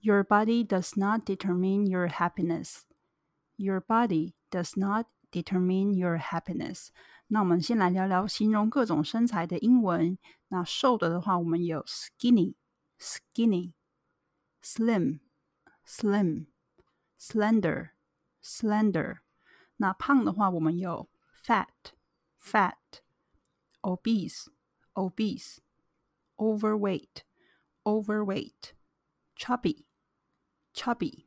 Your body does not determine your happiness. Your body does not determine your happiness. 那我们先来聊聊形容各种身材的英文。那瘦的的话，我们有 skinny、skinny、slim、slim、slender、slender。那胖的话，我们有 fat、fat、obese、obese、overweight、overweight、chubby、 chubby。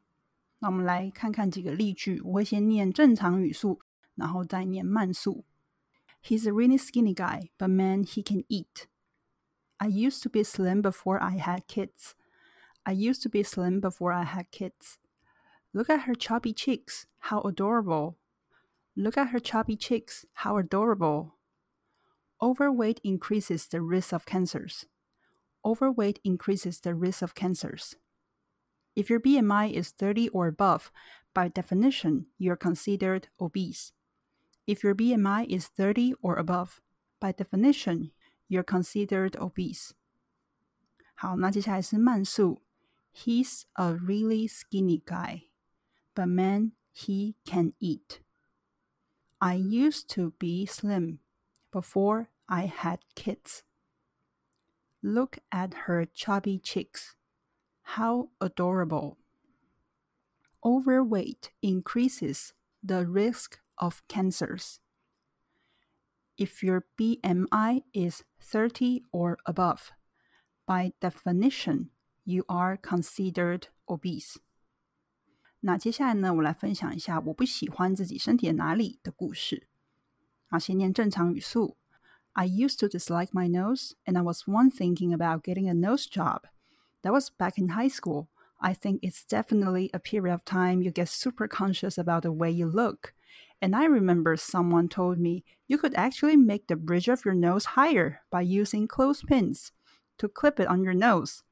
那我们来看看几个例句，我会先念正常语速，然后再念慢速。He's a really skinny guy, but man, he can eat. I used to be slim before I had kids. I used to be slim before I had kids. Look at her chubby cheeks. How adorable. Look at her chubby cheeks. How adorable. Overweight increases the risk of cancers. Overweight increases the risk of cancers. If your BMI is 30 or above, by definition, you're considered obese. If your BMI is 30 or above, by definition, you're considered obese. 好，那接下来是慢速。He's a really skinny guy, but man, he can eat. I used to be slim before I had kids. Look at her chubby cheeks. How adorable. Overweight increases the risk of cancers. If your BMI is 30 or above, by definition, you are considered obese. 那接下来呢，我来分享一下我不喜欢自己身体的哪里的故事。啊，先念正常语速。I used to dislike my nose, and I was once thinking about getting a nose job. That was back in high school. I think it's definitely a period of time you get super conscious about the way you look. And I remember someone told me you could actually make the bridge of your nose higher by using clothespins to clip it on your nose.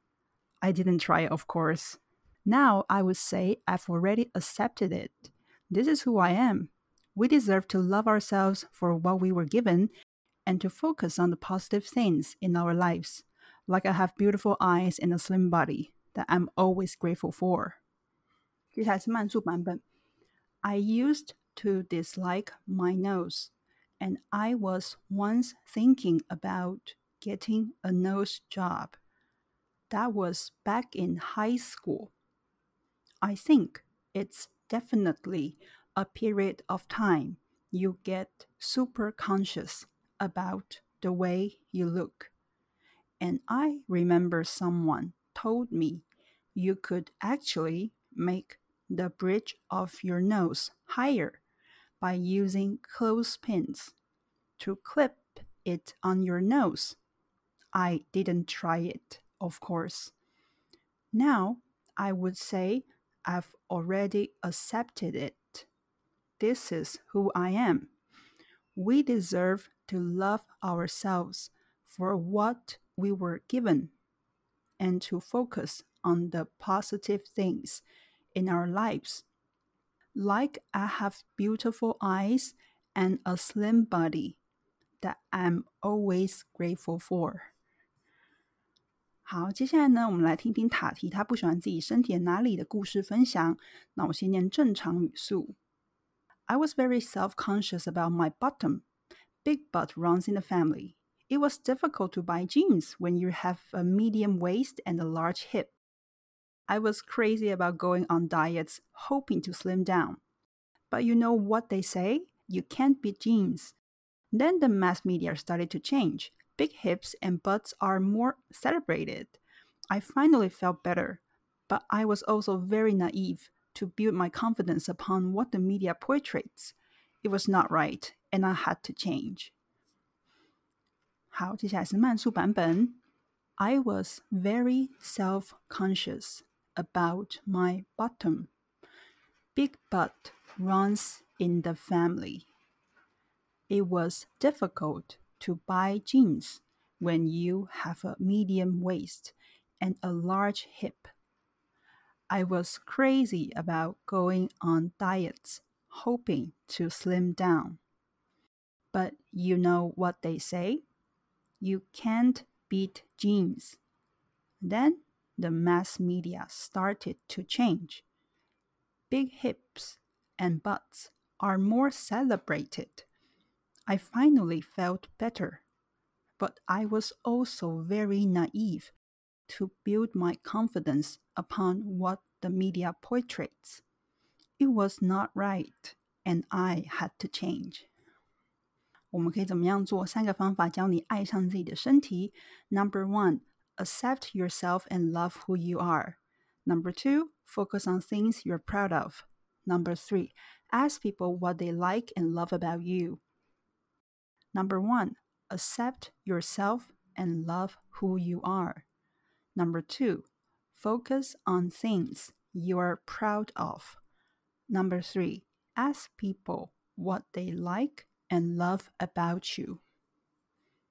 I didn't try it, of course. Now I would say I've already accepted it. This is who I am. We deserve to love ourselves for what we were given and to focus on the positive things in our lives Like I have beautiful eyes and a slim body that I'm always grateful for. 接下来是慢速版本。I used to dislike my nose, and I was once thinking about getting a nose job. That was back in high school. I think it's definitely a period of time you get super conscious about the way you look. And I remember someone told me you could actually make the bridge of your nose higher by using clothespins to clip it on your nose. I didn't try it, of course. Now, I would say I've already accepted it. This is who I am. We deserve to love ourselves for what we were given and to focus on the positive things in our lives. Like I have beautiful eyes and a slim body that I'm always grateful for. 好，接下来呢，我们来听听塔提他不喜欢自己身体的哪里的故事分享。那我先念正常语速。I was very self-conscious about my bottom. Big butt runs in the family. It was difficult to buy jeans when you have a medium waist and a large hip. I was crazy about going on diets, hoping to slim down. But you know what they say? You can't beat jeans. Then the mass media started to change. Big hips and butts are more celebrated. I finally felt better, but I was also very naive to build my confidence upon what the media portrays. It was not right, and I had to change. 好，接下来是慢速版本。I was very self-conscious about my bottom. Big butt runs in the family. It was difficult to buy jeans when you have a medium waist and a large hip. I was crazy about going on diets, hoping to slim down. But you know what they say? You can't beat jeans. Then the mass media started to change. Big hips and butts are more celebrated. I finally felt better. But I was also very naive to build my confidence upon what the media portrays. It was not right, and I had to change. 我们可以怎么样做？三个方法教你爱上自己的身体。Number one, accept yourself and love who you are. Number two, focus on things you're proud of. Number three, ask people what they like and love about you. Number one, accept yourself and love who you are. Number two, focus on things you are proud of. Number three, ask people what they like and love about you.